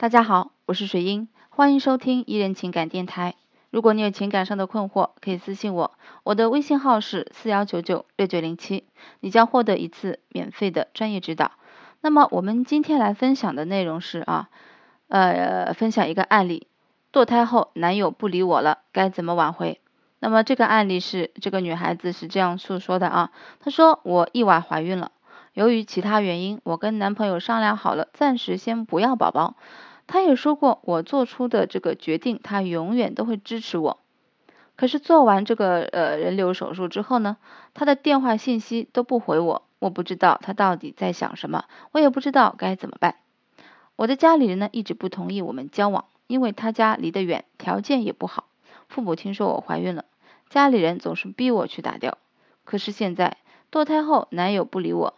大家好，我是水英，欢迎收听一人情感电台。如果你有情感上的困惑，可以私信我，我的微信号是四幺九九六九零七，你将获得一次免费的专业指导。那么我们今天来分享的内容是啊，呃，分享一个案例，堕胎后男友不理我了，该怎么挽回？那么这个案例是这个女孩子是这样诉说的啊，她说我意外怀孕了，由于其他原因，我跟男朋友商量好了，暂时先不要宝宝。他也说过，我做出的这个决定，他永远都会支持我。可是做完这个呃人流手术之后呢，他的电话信息都不回我，我不知道他到底在想什么，我也不知道该怎么办。我的家里人呢一直不同意我们交往，因为他家离得远，条件也不好。父母听说我怀孕了，家里人总是逼我去打掉。可是现在堕胎后，男友不理我，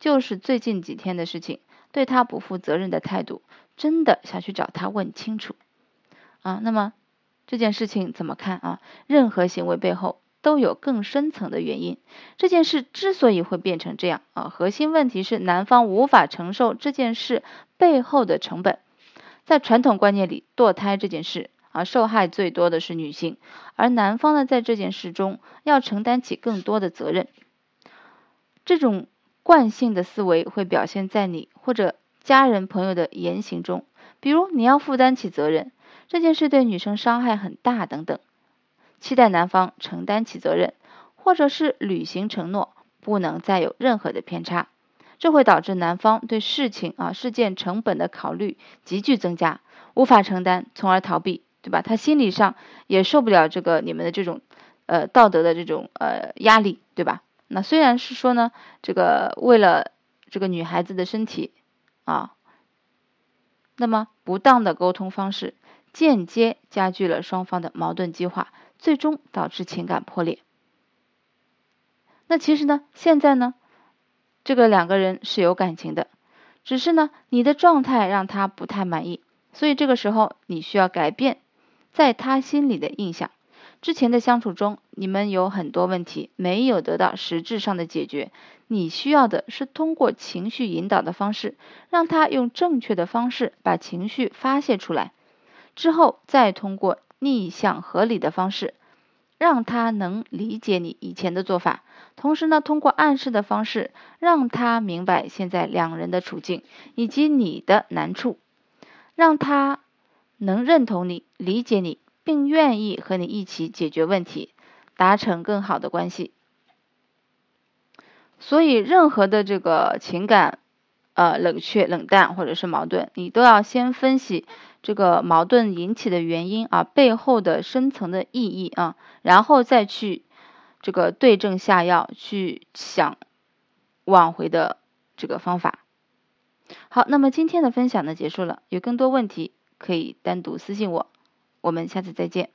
就是最近几天的事情，对他不负责任的态度。真的想去找他问清楚啊？那么这件事情怎么看啊？任何行为背后都有更深层的原因。这件事之所以会变成这样啊，核心问题是男方无法承受这件事背后的成本。在传统观念里，堕胎这件事啊，受害最多的是女性，而男方呢，在这件事中要承担起更多的责任。这种惯性的思维会表现在你或者。家人朋友的言行中，比如你要负担起责任，这件事对女生伤害很大等等，期待男方承担起责任，或者是履行承诺，不能再有任何的偏差，这会导致男方对事情啊事件成本的考虑急剧增加，无法承担，从而逃避，对吧？他心理上也受不了这个你们的这种呃道德的这种呃压力，对吧？那虽然是说呢，这个为了这个女孩子的身体。啊，那么不当的沟通方式间接加剧了双方的矛盾激化，最终导致情感破裂。那其实呢，现在呢，这个两个人是有感情的，只是呢，你的状态让他不太满意，所以这个时候你需要改变在他心里的印象。之前的相处中，你们有很多问题没有得到实质上的解决。你需要的是通过情绪引导的方式，让他用正确的方式把情绪发泄出来，之后再通过逆向合理的方式，让他能理解你以前的做法。同时呢，通过暗示的方式，让他明白现在两人的处境以及你的难处，让他能认同你、理解你。并愿意和你一起解决问题，达成更好的关系。所以，任何的这个情感，呃，冷却、冷淡或者是矛盾，你都要先分析这个矛盾引起的原因啊，背后的深层的意义啊，然后再去这个对症下药，去想挽回的这个方法。好，那么今天的分享呢结束了，有更多问题可以单独私信我。我们下次再见。